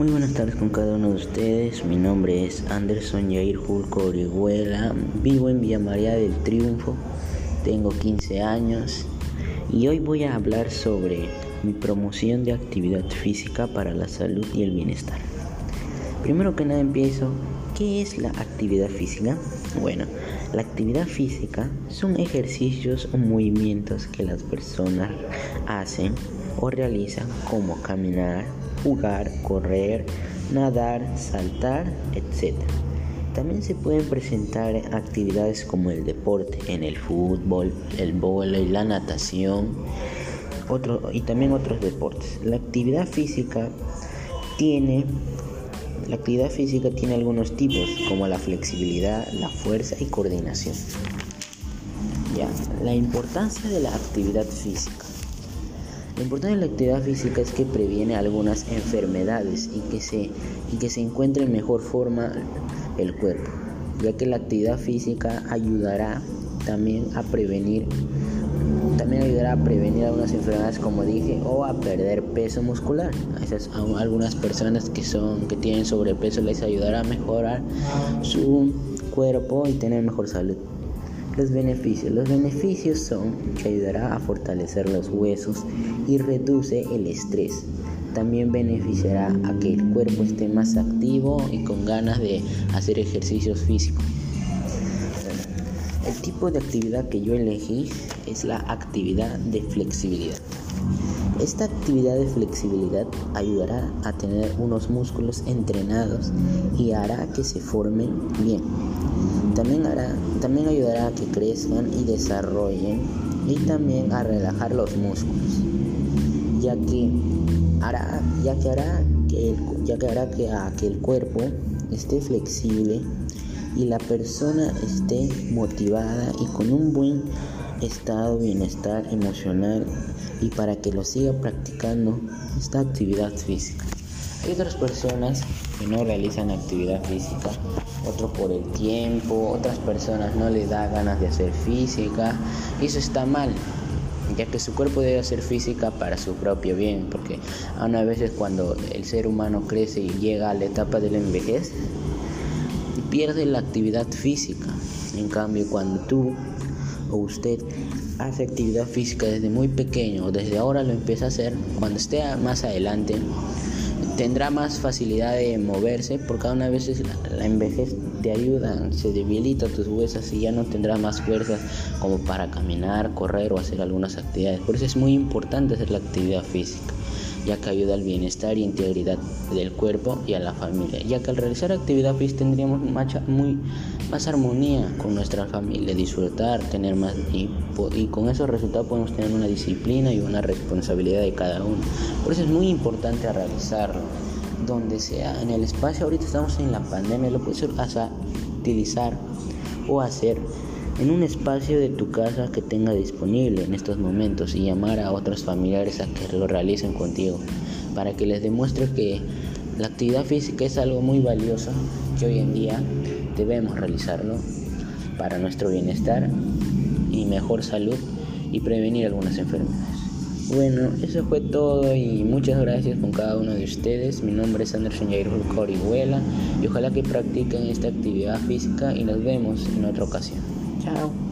Muy buenas tardes con cada uno de ustedes. Mi nombre es Anderson Yair Julco Orihuela. Vivo en Villa María del Triunfo. Tengo 15 años y hoy voy a hablar sobre mi promoción de actividad física para la salud y el bienestar. Primero que nada empiezo, ¿qué es la actividad física? Bueno, la actividad física son ejercicios o movimientos que las personas hacen o realizan como caminar, jugar, correr, nadar, saltar, etc. También se pueden presentar actividades como el deporte en el fútbol, el vóley, la natación y también otros deportes. La actividad física tiene la actividad física tiene algunos tipos como la flexibilidad, la fuerza y coordinación. Ya, la importancia de la actividad física. Lo importante de la actividad física es que previene algunas enfermedades y que se, y que se encuentre en mejor forma el cuerpo, ya que la actividad física ayudará también a prevenir también ayudará a prevenir algunas enfermedades como dije o a perder peso muscular. Esas, a algunas personas que son que tienen sobrepeso les ayudará a mejorar su cuerpo y tener mejor salud. Los beneficios. Los beneficios son que ayudará a fortalecer los huesos y reduce el estrés. También beneficiará a que el cuerpo esté más activo y con ganas de hacer ejercicios físicos. El tipo de actividad que yo elegí es la actividad de flexibilidad. Esta actividad de flexibilidad ayudará a tener unos músculos entrenados y hará que se formen bien. También, hará, también ayudará a que crezcan y desarrollen y también a relajar los músculos, ya que hará, ya que hará que, ya que, hará que, que el cuerpo esté flexible y la persona esté motivada y con un buen estado de bienestar emocional y para que lo siga practicando esta actividad física. Hay otras personas que no realizan actividad física, otros por el tiempo, otras personas no les da ganas de hacer física y eso está mal, ya que su cuerpo debe hacer física para su propio bien, porque a veces cuando el ser humano crece y llega a la etapa de la envejez, pierde la actividad física. En cambio, cuando tú o usted hace actividad física desde muy pequeño desde ahora lo empieza a hacer, cuando esté más adelante tendrá más facilidad de moverse porque a una veces la, envejez te ayuda, se debilita tus huesos y ya no tendrás más fuerzas como para caminar, correr o hacer algunas actividades. Por eso es muy importante hacer la actividad física ya que ayuda al bienestar y integridad del cuerpo y a la familia, ya que al realizar actividad física tendríamos muy, más armonía con nuestra familia, disfrutar, tener más y, y con esos resultados podemos tener una disciplina y una responsabilidad de cada uno. Por eso es muy importante realizarlo donde sea en el espacio ahorita estamos en la pandemia lo puedes utilizar o hacer en un espacio de tu casa que tenga disponible en estos momentos y llamar a otros familiares a que lo realicen contigo para que les demuestre que la actividad física es algo muy valioso que hoy en día debemos realizarlo para nuestro bienestar y mejor salud y prevenir algunas enfermedades. Bueno, eso fue todo y muchas gracias con cada uno de ustedes. Mi nombre es Anderson Jair Corihuela y ojalá que practiquen esta actividad física y nos vemos en otra ocasión. Ciao.